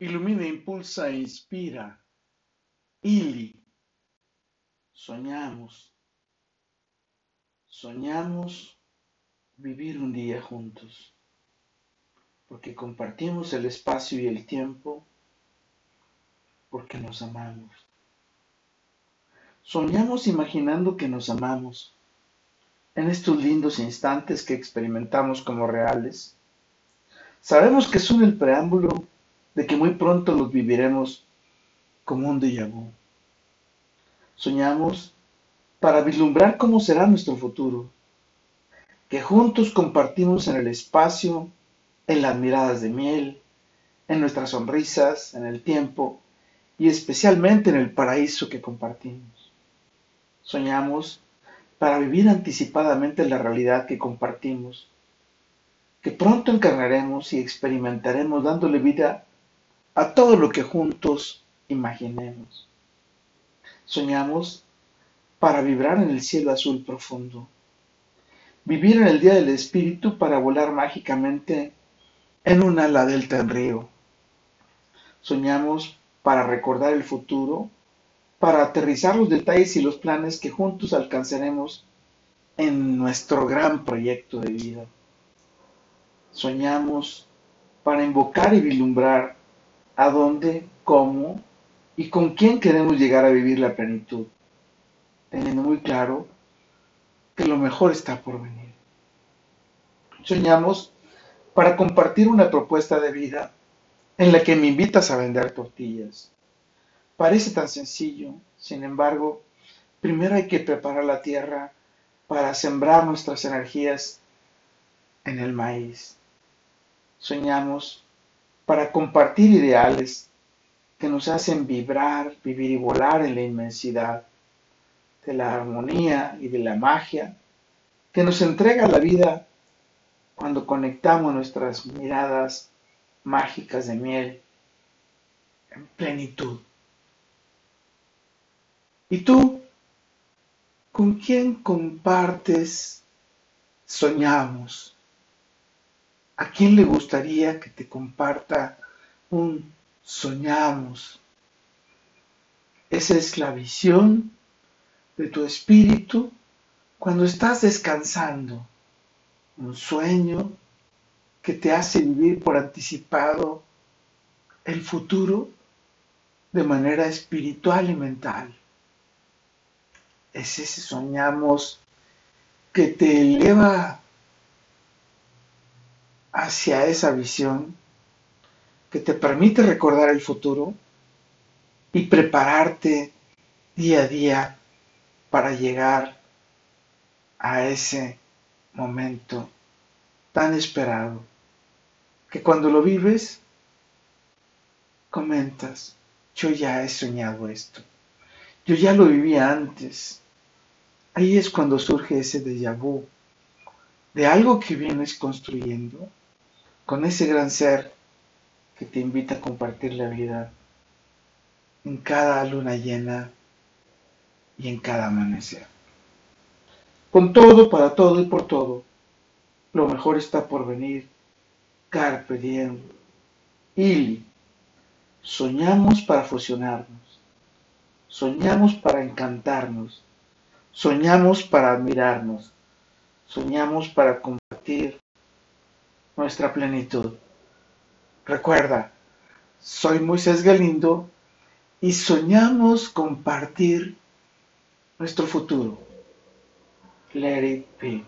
Ilumina, impulsa e inspira. Ili. Soñamos. Soñamos vivir un día juntos. Porque compartimos el espacio y el tiempo. Porque nos amamos. Soñamos imaginando que nos amamos. En estos lindos instantes que experimentamos como reales. Sabemos que son el preámbulo de que muy pronto los viviremos como un déjà vu. Soñamos para vislumbrar cómo será nuestro futuro, que juntos compartimos en el espacio, en las miradas de miel, en nuestras sonrisas, en el tiempo y especialmente en el paraíso que compartimos. Soñamos para vivir anticipadamente la realidad que compartimos, que pronto encarnaremos y experimentaremos dándole vida a todo lo que juntos imaginemos. Soñamos para vibrar en el cielo azul profundo, vivir en el día del espíritu para volar mágicamente en un ala delta en río. Soñamos para recordar el futuro, para aterrizar los detalles y los planes que juntos alcanzaremos en nuestro gran proyecto de vida. Soñamos para invocar y vislumbrar a dónde, cómo y con quién queremos llegar a vivir la plenitud, teniendo muy claro que lo mejor está por venir. Soñamos para compartir una propuesta de vida en la que me invitas a vender tortillas. Parece tan sencillo, sin embargo, primero hay que preparar la tierra para sembrar nuestras energías en el maíz. Soñamos para compartir ideales que nos hacen vibrar, vivir y volar en la inmensidad de la armonía y de la magia que nos entrega la vida cuando conectamos nuestras miradas mágicas de miel en plenitud. ¿Y tú? ¿Con quién compartes soñamos? ¿A quién le gustaría que te comparta un soñamos? Esa es la visión de tu espíritu cuando estás descansando. Un sueño que te hace vivir por anticipado el futuro de manera espiritual y mental. Es ese soñamos que te eleva hacia esa visión que te permite recordar el futuro y prepararte día a día para llegar a ese momento tan esperado que cuando lo vives comentas, yo ya he soñado esto, yo ya lo viví antes. Ahí es cuando surge ese déjà vu de algo que vienes construyendo con ese gran ser que te invita a compartir la vida en cada luna llena y en cada amanecer. Con todo, para todo y por todo, lo mejor está por venir. Carpe diem. Ili. Soñamos para fusionarnos. Soñamos para encantarnos. Soñamos para admirarnos. Soñamos para compartir nuestra plenitud. Recuerda, soy Moisés Galindo y soñamos compartir nuestro futuro. Let it be.